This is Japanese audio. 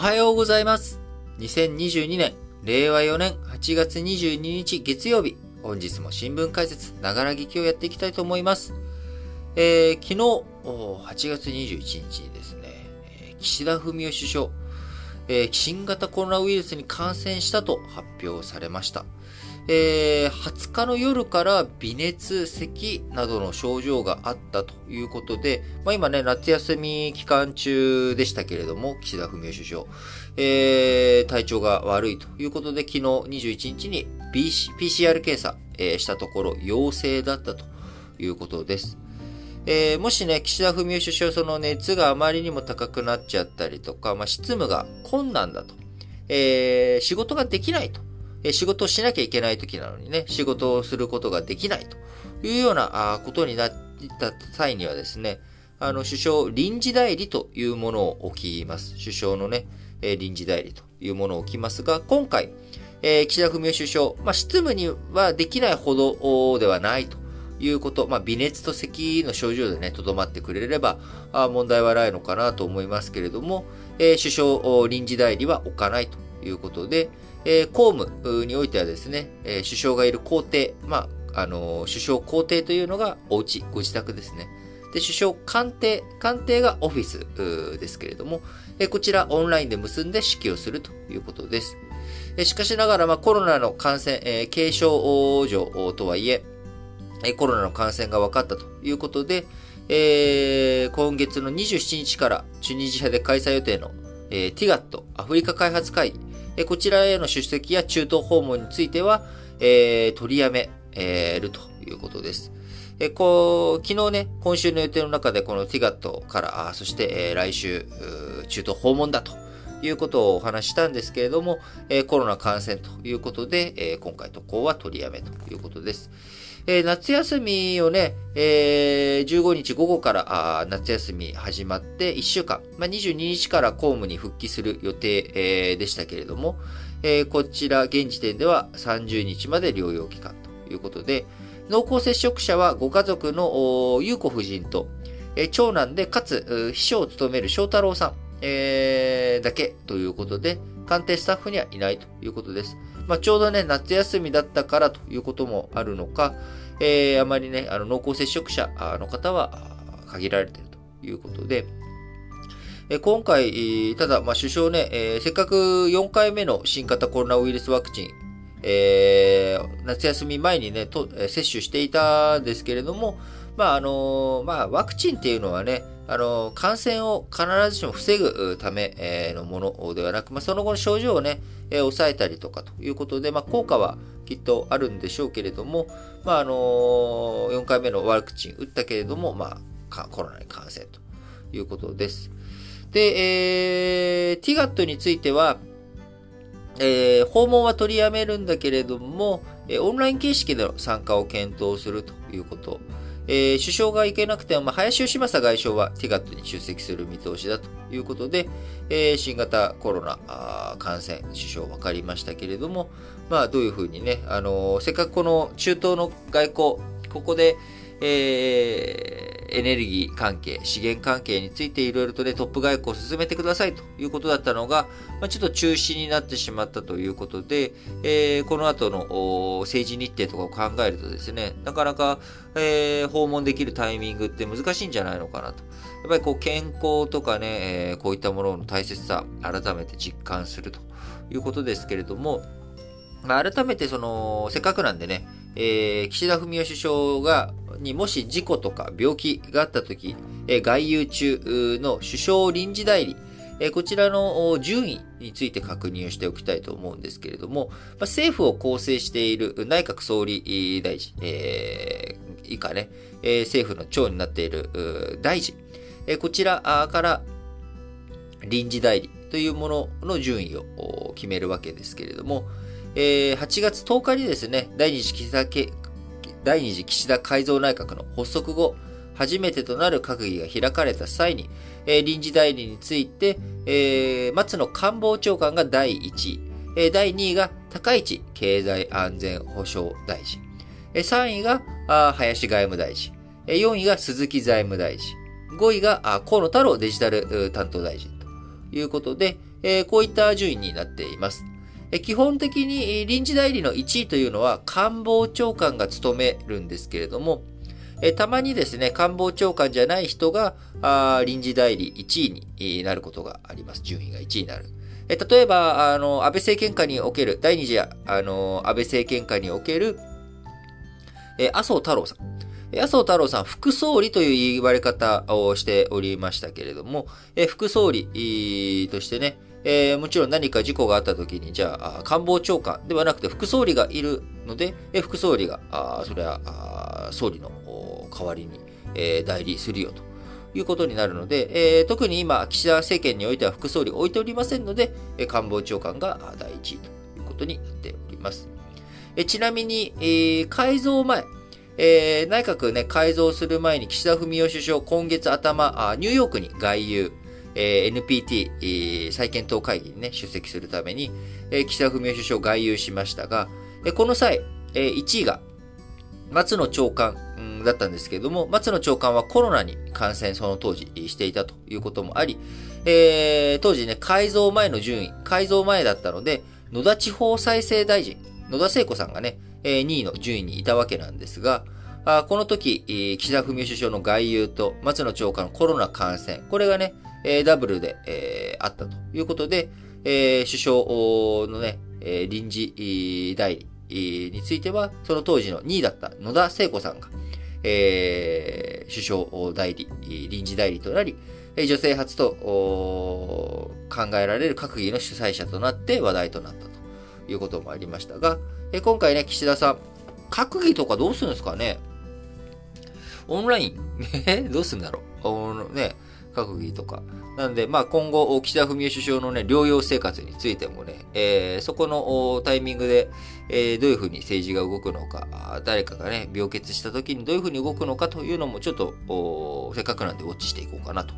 はようございます。2022年、令和4年8月22日月曜日、本日も新聞解説、ながら劇をやっていきたいと思います。えー、昨日、8月21日にですね、岸田文雄首相、えー、新型コロナウイルスに感染したと発表されました。えー、20日の夜から微熱、咳などの症状があったということで、まあ、今ね、夏休み期間中でしたけれども、岸田文雄首相、えー、体調が悪いということで、昨日21日に PCR 検査、えー、したところ陽性だったということです。えー、もしね、岸田文雄首相、その熱があまりにも高くなっちゃったりとか、まあ、執務が困難だと、えー、仕事ができないとえ仕事をしなきゃいけない時なのにね、仕事をすることができないというようなことになった際にはですね、あの、首相臨時代理というものを置きます。首相のね、え臨時代理というものを置きますが、今回、えー、岸田文雄首相、まあ、執務にはできないほどではないということ、まあ、微熱と咳の症状でね、とどまってくれれば、あ問題はないのかなと思いますけれども、えー、首相臨時代理は置かないということで、えー、公務においてはですね、えー、首相がいる公邸、まあ、あのー、首相公邸というのがお家、ご自宅ですね。で、首相官邸、官邸がオフィスですけれども、えー、こちらオンラインで結んで指揮をするということです。えー、しかしながら、まあ、コロナの感染、えー、軽症状とはいえ、えコロナの感染が分かったということで、えー、今月の27日からチュニジアで開催予定の、えー、TIGAT アフリカ開発会議こちらへの出席や中東訪問については、えー、取りやめえるということです。えこう昨日ね、今週の予定の中でこの TIGAT から、そして、えー、来週、中東訪問だということをお話したんですけれども、え、コロナ感染ということで、え、今回渡航は取りやめということです。えー、夏休みをね、えー、15日午後から夏休み始まって1週間、まあ、22日から公務に復帰する予定、えー、でしたけれども、えー、こちら現時点では30日まで療養期間ということで、濃厚接触者はご家族の優子夫人と、え、長男でかつ秘書を務める翔太郎さん、えー、だけということで、官邸スタッフにはいないということです。まあ、ちょうどね、夏休みだったからということもあるのか、えー、あまりね、あの濃厚接触者の方は限られているということで、え今回、ただ、まあ、首相ね、えー、せっかく4回目の新型コロナウイルスワクチン、えー、夏休み前にね、と接種していたんですけれども、まあ、あのまあ、ワクチンっていうのはね、あの感染を必ずしも防ぐためのものではなく、まあ、その後の症状をね、え抑えたりとかということで、まあ、効果はきっとあるんでしょうけれども、まあ、あの4回目のワクチン打ったけれども、まあ、コロナに感染ということです。で、えー、TIGAT については、えー、訪問は取りやめるんだけれども、えオンライン形式での参加を検討するということ。えー、首相が行けなくても、まあ、林芳正外相はティガットに出席する見通しだということで、えー、新型コロナ感染、首相分かりましたけれども、まあ、どういうふうにね、あのー、せっかくこの中東の外交、ここで、えー、エネルギー関係、資源関係についていろいろとね、トップ外交を進めてくださいということだったのが、まあ、ちょっと中止になってしまったということで、えー、この後の政治日程とかを考えるとですね、なかなか、えー、訪問できるタイミングって難しいんじゃないのかなと。やっぱりこう健康とかね、えー、こういったものの大切さ、改めて実感するということですけれども、まあ、改めてその、せっかくなんでね、えー、岸田文雄首相が、にもし事故とか病気があったとき、え、外遊中の首相臨時代理、え、こちらの順位について確認をしておきたいと思うんですけれども、ま、政府を構成している内閣総理大臣、えー、以下ね、え、政府の長になっている大臣、え、こちらから臨時代理というものの順位を決めるわけですけれども、え、8月10日にですね、第二次岸田第二次岸田改造内閣の発足後、初めてとなる閣議が開かれた際に、えー、臨時代理について、えー、松野官房長官が第1位、えー、第2位が高市経済安全保障大臣、えー、3位があ林外務大臣、えー、4位が鈴木財務大臣、5位があ河野太郎デジタル担当大臣ということで、えー、こういった順位になっています。基本的に臨時代理の1位というのは官房長官が務めるんですけれども、たまにですね、官房長官じゃない人が臨時代理1位になることがあります。順位が1位になる。例えば、あの、安倍政権下における、第二次、あの、安倍政権下における、麻生太郎さん。麻生太郎さん、副総理という言われ方をしておりましたけれども、副総理としてね、えー、もちろん何か事故があった時に、じゃあ、官房長官ではなくて副総理がいるので、え副総理が、あそれはあ総理の代わりに、えー、代理するよということになるので、えー、特に今、岸田政権においては副総理を置いておりませんので、え官房長官が第一位ということになっております。えちなみに、えー、改造前、えー、内閣ね、改造する前に岸田文雄首相、今月頭、あニューヨークに外遊、え、NPT、再検討会議にね、出席するために、えー、岸田文雄首相外遊しましたが、えこの際、え1位が松野長官、だったんですけれども、松野長官はコロナに感染その当時していたということもあり、えー、当時ね、改造前の順位、改造前だったので、野田地方再生大臣、野田聖子さんがね、え2位の順位にいたわけなんですが、あこの時、岸田文雄首相の外遊と松野長官のコロナ感染、これがね、えダブルで、えー、あったということで、えー、首相のね、え臨時代理については、その当時の2位だった野田聖子さんが、えー、首相代理、臨時代理となり、女性初と考えられる閣議の主催者となって話題となったということもありましたが、え今回ね、岸田さん、閣議とかどうするんですかね？オンライン？どうするんだろう？ね、閣議とか。なんで、まあ今後、岸田文雄首相のね、療養生活についてもね、えー、そこのタイミングで、えー、どういうふうに政治が動くのか、誰かがね、病欠した時にどういうふうに動くのかというのも、ちょっと、せっかくなんでウォッチしていこうかなと。